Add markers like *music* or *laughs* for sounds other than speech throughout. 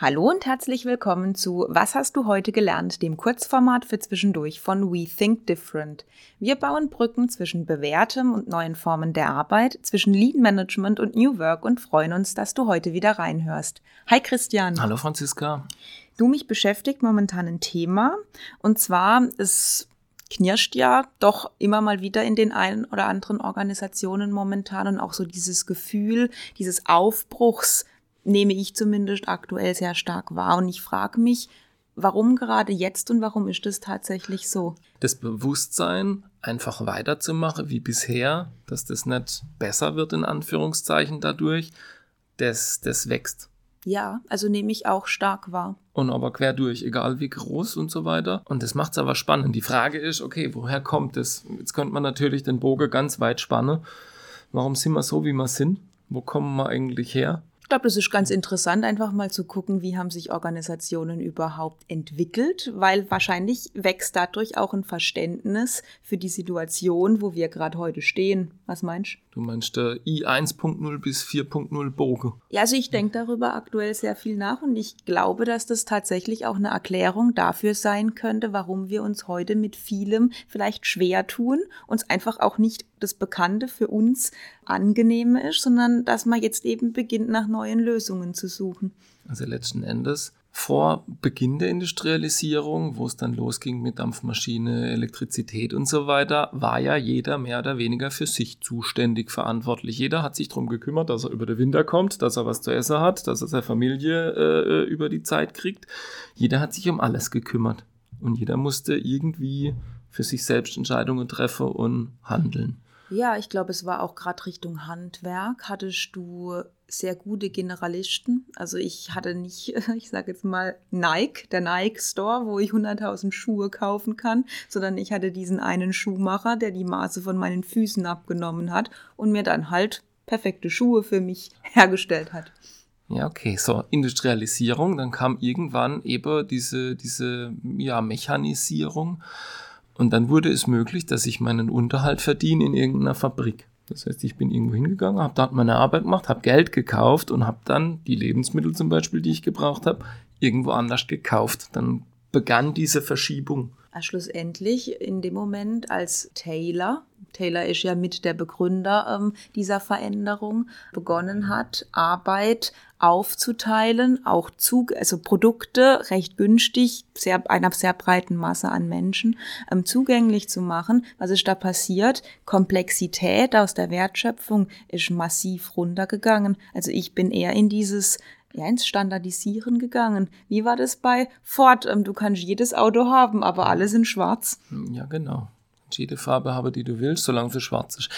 Hallo und herzlich willkommen zu Was hast du heute gelernt, dem Kurzformat für zwischendurch von We Think Different. Wir bauen Brücken zwischen bewährtem und neuen Formen der Arbeit, zwischen Lean Management und New Work und freuen uns, dass du heute wieder reinhörst. Hi Christian. Hallo Franziska. Du mich beschäftigt momentan ein Thema und zwar es knirscht ja doch immer mal wieder in den einen oder anderen Organisationen momentan und auch so dieses Gefühl dieses Aufbruchs nehme ich zumindest aktuell sehr stark wahr. Und ich frage mich, warum gerade jetzt und warum ist das tatsächlich so? Das Bewusstsein, einfach weiterzumachen wie bisher, dass das nicht besser wird, in Anführungszeichen dadurch, das, das wächst. Ja, also nehme ich auch stark wahr. Und aber quer durch, egal wie groß und so weiter. Und das macht es aber spannend. Die Frage ist, okay, woher kommt es? Jetzt könnte man natürlich den Bogen ganz weit spannen. Warum sind wir so, wie wir sind? Wo kommen wir eigentlich her? Ich glaube, das ist ganz interessant, einfach mal zu gucken, wie haben sich Organisationen überhaupt entwickelt, weil wahrscheinlich wächst dadurch auch ein Verständnis für die Situation, wo wir gerade heute stehen. Was meinst du? Du meinst der I 1.0 bis 4.0 Bogen? Ja, also ich denke darüber aktuell sehr viel nach und ich glaube, dass das tatsächlich auch eine Erklärung dafür sein könnte, warum wir uns heute mit vielem vielleicht schwer tun, uns einfach auch nicht das Bekannte für uns angenehme ist, sondern dass man jetzt eben beginnt, nach neuen Lösungen zu suchen. Also letzten Endes vor Beginn der Industrialisierung, wo es dann losging mit Dampfmaschine, Elektrizität und so weiter, war ja jeder mehr oder weniger für sich zuständig verantwortlich. Jeder hat sich darum gekümmert, dass er über den Winter kommt, dass er was zu essen hat, dass er seine Familie äh, über die Zeit kriegt. Jeder hat sich um alles gekümmert. Und jeder musste irgendwie für sich selbst Entscheidungen treffen und handeln. Ja, ich glaube, es war auch gerade Richtung Handwerk. Hattest du sehr gute Generalisten? Also ich hatte nicht, *laughs* ich sage jetzt mal Nike, der Nike Store, wo ich 100.000 Schuhe kaufen kann, sondern ich hatte diesen einen Schuhmacher, der die Maße von meinen Füßen abgenommen hat und mir dann halt perfekte Schuhe für mich *laughs* hergestellt hat. Ja, okay, so Industrialisierung, dann kam irgendwann eben diese, diese ja, Mechanisierung. Und dann wurde es möglich, dass ich meinen Unterhalt verdiene in irgendeiner Fabrik. Das heißt, ich bin irgendwo hingegangen, habe dort meine Arbeit gemacht, habe Geld gekauft und habe dann die Lebensmittel zum Beispiel, die ich gebraucht habe, irgendwo anders gekauft. Dann begann diese Verschiebung. Schlussendlich in dem Moment als Taylor, Taylor ist ja mit der Begründer ähm, dieser Veränderung, begonnen hat, Arbeit aufzuteilen, auch Zug, also Produkte recht günstig, sehr, einer sehr breiten Masse an Menschen ähm, zugänglich zu machen. Was ist da passiert? Komplexität aus der Wertschöpfung ist massiv runtergegangen. Also ich bin eher in dieses ja, ins Standardisieren gegangen. Wie war das bei Ford? Ähm, du kannst jedes Auto haben, aber alle sind schwarz. Ja, genau jede Farbe habe, die du willst, solange sie schwarz ist.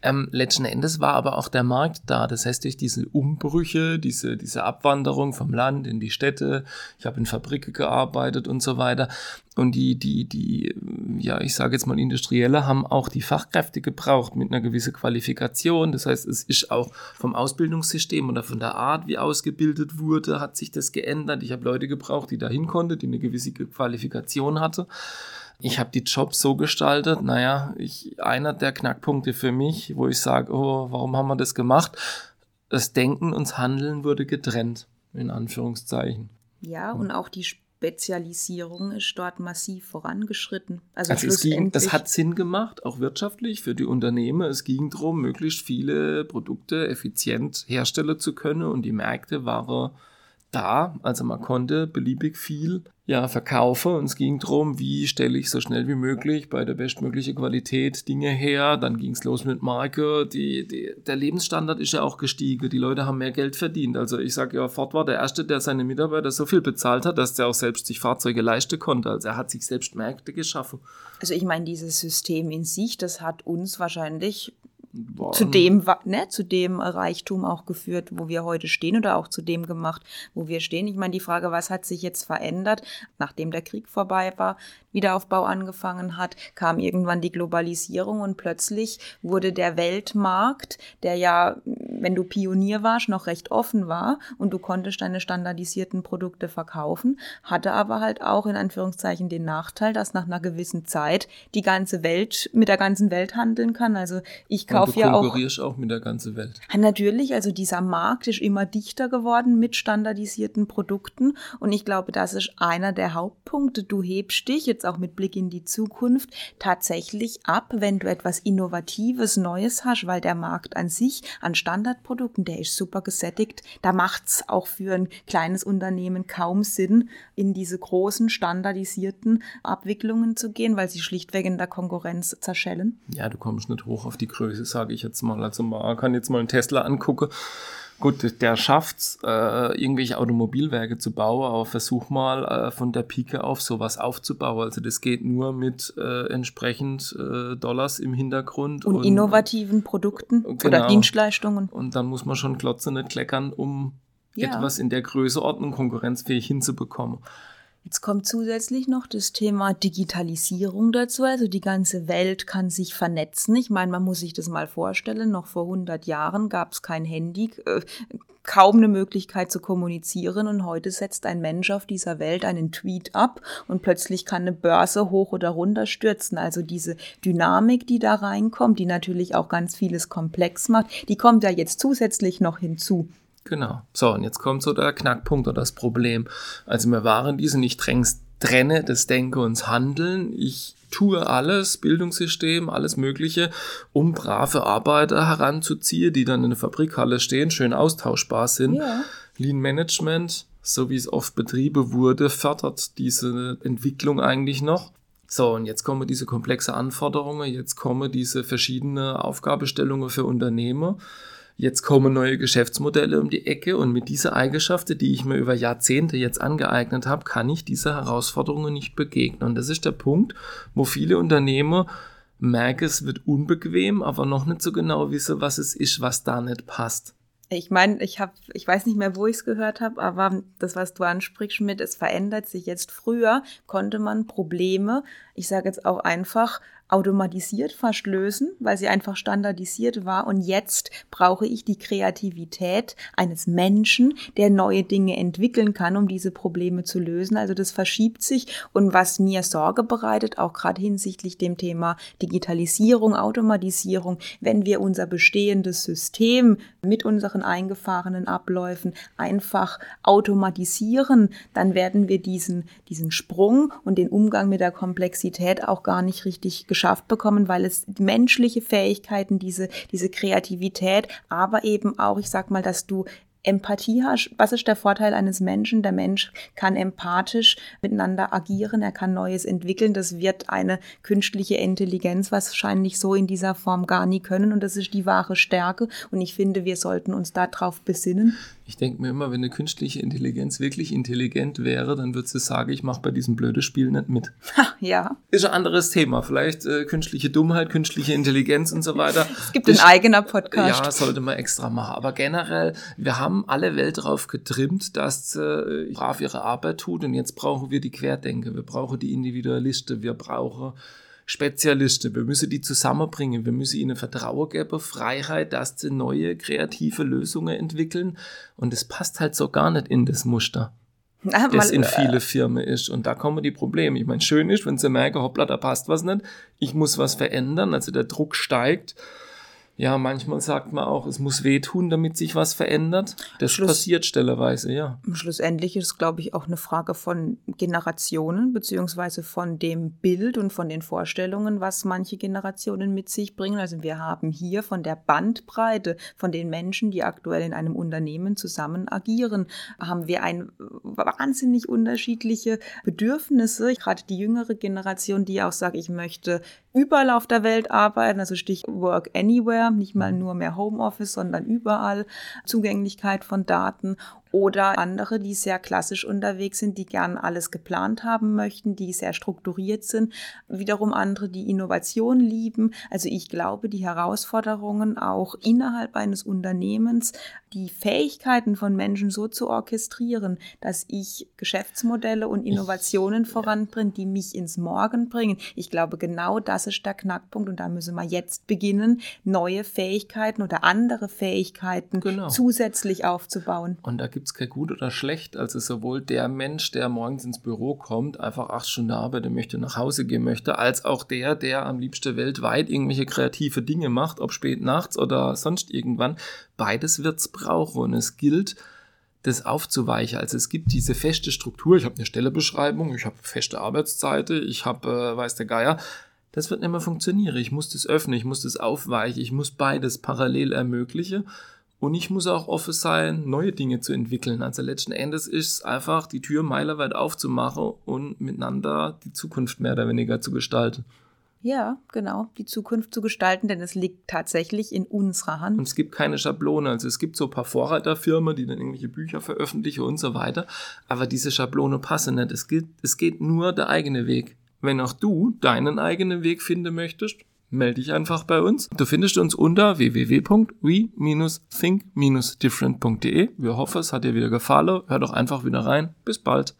Ähm, letzten Endes war aber auch der Markt da. Das heißt, durch diese Umbrüche, diese, diese Abwanderung vom Land in die Städte, ich habe in Fabriken gearbeitet und so weiter. Und die, die, die, ja, ich sage jetzt mal Industrielle haben auch die Fachkräfte gebraucht mit einer gewissen Qualifikation. Das heißt, es ist auch vom Ausbildungssystem oder von der Art, wie ausgebildet wurde, hat sich das geändert. Ich habe Leute gebraucht, die dahin konnten, die eine gewisse Qualifikation hatte. Ich habe die Jobs so gestaltet, naja, ich, einer der Knackpunkte für mich, wo ich sage, oh, warum haben wir das gemacht? Das Denken und das Handeln wurde getrennt, in Anführungszeichen. Ja, und auch die Spezialisierung ist dort massiv vorangeschritten. Also, also es, ging, es hat Sinn gemacht, auch wirtschaftlich für die Unternehmen. Es ging darum, möglichst viele Produkte effizient herstellen zu können und die Märkte waren da. Also man konnte beliebig viel ja, verkaufen und es ging darum, wie stelle ich so schnell wie möglich bei der bestmöglichen Qualität Dinge her. Dann ging es los mit Marke. Die, die, der Lebensstandard ist ja auch gestiegen. Die Leute haben mehr Geld verdient. Also ich sage ja, Ford war der Erste, der seine Mitarbeiter so viel bezahlt hat, dass der auch selbst sich Fahrzeuge leisten konnte. Also er hat sich selbst Märkte geschaffen. Also ich meine, dieses System in sich, das hat uns wahrscheinlich Boah. zu dem, ne, zu dem Reichtum auch geführt, wo wir heute stehen oder auch zu dem gemacht, wo wir stehen. Ich meine, die Frage, was hat sich jetzt verändert, nachdem der Krieg vorbei war? Wiederaufbau angefangen hat, kam irgendwann die Globalisierung und plötzlich wurde der Weltmarkt, der ja, wenn du Pionier warst, noch recht offen war und du konntest deine standardisierten Produkte verkaufen, hatte aber halt auch in Anführungszeichen den Nachteil, dass nach einer gewissen Zeit die ganze Welt mit der ganzen Welt handeln kann. Also ich kaufe ja auch. Du konkurrierst auch mit der ganzen Welt. Natürlich, also dieser Markt ist immer dichter geworden mit standardisierten Produkten und ich glaube, das ist einer der Hauptpunkte. Du hebst dich jetzt auch mit Blick in die Zukunft tatsächlich ab, wenn du etwas Innovatives, Neues hast, weil der Markt an sich an Standardprodukten, der ist super gesättigt. Da macht es auch für ein kleines Unternehmen kaum Sinn, in diese großen standardisierten Abwicklungen zu gehen, weil sie schlichtweg in der Konkurrenz zerschellen. Ja, du kommst nicht hoch auf die Größe, sage ich jetzt mal. Also man kann jetzt mal einen Tesla angucken Gut, der schafft äh, irgendwelche Automobilwerke zu bauen, aber versuch mal äh, von der Pike auf sowas aufzubauen. Also das geht nur mit äh, entsprechend äh, Dollars im Hintergrund. Und, und innovativen Produkten genau. oder Dienstleistungen. Und dann muss man schon Klotze nicht kleckern, um ja. etwas in der Größeordnung konkurrenzfähig hinzubekommen. Jetzt kommt zusätzlich noch das Thema Digitalisierung dazu. Also die ganze Welt kann sich vernetzen. Ich meine, man muss sich das mal vorstellen. Noch vor 100 Jahren gab es kein Handy, äh, kaum eine Möglichkeit zu kommunizieren. Und heute setzt ein Mensch auf dieser Welt einen Tweet ab und plötzlich kann eine Börse hoch oder runter stürzen. Also diese Dynamik, die da reinkommt, die natürlich auch ganz vieles komplex macht, die kommt ja jetzt zusätzlich noch hinzu. Genau. So, und jetzt kommt so der Knackpunkt oder das Problem. Also wir waren diese nicht drängst trenne das Denken und das Handeln. Ich tue alles, Bildungssystem, alles Mögliche, um brave Arbeiter heranzuziehen, die dann in der Fabrikhalle stehen, schön austauschbar sind. Ja. Lean Management, so wie es oft betrieben wurde, fördert diese Entwicklung eigentlich noch. So, und jetzt kommen diese komplexe Anforderungen, jetzt kommen diese verschiedenen Aufgabestellungen für Unternehmer. Jetzt kommen neue Geschäftsmodelle um die Ecke und mit dieser Eigenschaft, die ich mir über Jahrzehnte jetzt angeeignet habe, kann ich dieser Herausforderungen nicht begegnen. Und das ist der Punkt, wo viele Unternehmer merken, es wird unbequem, aber noch nicht so genau wissen, was es ist, was da nicht passt. Ich meine, ich habe, ich weiß nicht mehr, wo ich es gehört habe, aber das, was du ansprichst mit, es verändert sich jetzt. Früher konnte man Probleme, ich sage jetzt auch einfach, automatisiert fast lösen, weil sie einfach standardisiert war. Und jetzt brauche ich die Kreativität eines Menschen, der neue Dinge entwickeln kann, um diese Probleme zu lösen. Also das verschiebt sich. Und was mir Sorge bereitet, auch gerade hinsichtlich dem Thema Digitalisierung, Automatisierung, wenn wir unser bestehendes System mit unseren eingefahrenen Abläufen einfach automatisieren, dann werden wir diesen, diesen Sprung und den Umgang mit der Komplexität auch gar nicht richtig geschafft bekommen, weil es menschliche Fähigkeiten, diese, diese Kreativität, aber eben auch, ich sag mal, dass du Empathie hast. Was ist der Vorteil eines Menschen? Der Mensch kann empathisch miteinander agieren, er kann Neues entwickeln. Das wird eine künstliche Intelligenz wahrscheinlich so in dieser Form gar nie können und das ist die wahre Stärke und ich finde, wir sollten uns darauf besinnen. Ich denke mir immer, wenn eine künstliche Intelligenz wirklich intelligent wäre, dann würde sie sagen, ich mache bei diesem blöden Spiel nicht mit. Ha, ja. Ist ein anderes Thema. Vielleicht äh, künstliche Dummheit, künstliche Intelligenz und so weiter. *laughs* Es gibt ein eigener Podcast. Ja, sollte man extra machen. Aber generell, wir haben alle Welt darauf getrimmt, dass äh, brav ihre Arbeit tut und jetzt brauchen wir die Querdenker, wir brauchen die Individualisten, wir brauchen Spezialisten. Wir müssen die zusammenbringen. Wir müssen ihnen Vertrauen geben, Freiheit, dass sie neue kreative Lösungen entwickeln. Und es passt halt so gar nicht in das Muster. Na, das in viele Firmen ist. Und da kommen die Probleme. Ich meine, schön ist, wenn sie merken, hoppla, da passt was nicht. Ich muss was verändern. Also der Druck steigt ja, manchmal sagt man auch, es muss wehtun, damit sich was verändert. Das Schluss, passiert stellerweise, ja. Schlussendlich ist es, glaube ich, auch eine Frage von Generationen, beziehungsweise von dem Bild und von den Vorstellungen, was manche Generationen mit sich bringen. Also wir haben hier von der Bandbreite von den Menschen, die aktuell in einem Unternehmen zusammen agieren, haben wir ein wahnsinnig unterschiedliche Bedürfnisse. Gerade die jüngere Generation, die auch sagt, ich möchte überall auf der Welt arbeiten, also Stich Work Anywhere, nicht mal nur mehr Homeoffice, sondern überall Zugänglichkeit von Daten Oder andere, die sehr klassisch unterwegs sind, die gern alles geplant haben möchten, die sehr strukturiert sind. Wiederum andere, die Innovation lieben. Also ich glaube, die Herausforderungen auch innerhalb eines Unternehmens, die Fähigkeiten von Menschen so zu orchestrieren, dass ich Geschäftsmodelle und Innovationen voranbringe, die mich ins Morgen bringen. Ich glaube, genau das ist der Knackpunkt und da müssen wir jetzt beginnen, neue Fähigkeiten oder andere Fähigkeiten genau. zusätzlich aufzubauen. Und da gibt es kein gut oder schlecht. Also sowohl der Mensch, der morgens ins Büro kommt, einfach acht Stunden arbeitet möchte, nach Hause gehen möchte, als auch der, der am liebsten weltweit irgendwelche kreative Dinge macht, ob spät nachts oder sonst irgendwann. Beides wird es brauchen und es gilt, das aufzuweichen. Also es gibt diese feste Struktur, ich habe eine Stellebeschreibung, ich habe feste Arbeitszeiten, ich habe, äh, weiß der Geier, das wird nicht mehr funktionieren. Ich muss das öffnen, ich muss das aufweichen, ich muss beides parallel ermöglichen. Und ich muss auch offen sein, neue Dinge zu entwickeln. Also letzten Endes ist es einfach, die Tür meilerweit aufzumachen und miteinander die Zukunft mehr oder weniger zu gestalten. Ja, genau, die Zukunft zu gestalten, denn es liegt tatsächlich in unserer Hand. Und es gibt keine Schablone. Also es gibt so ein paar Vorreiterfirmen, die dann irgendwelche Bücher veröffentlichen und so weiter. Aber diese Schablone passen nicht. Es, gilt, es geht nur der eigene Weg. Wenn auch du deinen eigenen Weg finden möchtest, melde dich einfach bei uns. Du findest uns unter www.we-think-different.de. Wir hoffen, es hat dir wieder gefallen. Hör doch einfach wieder rein. Bis bald.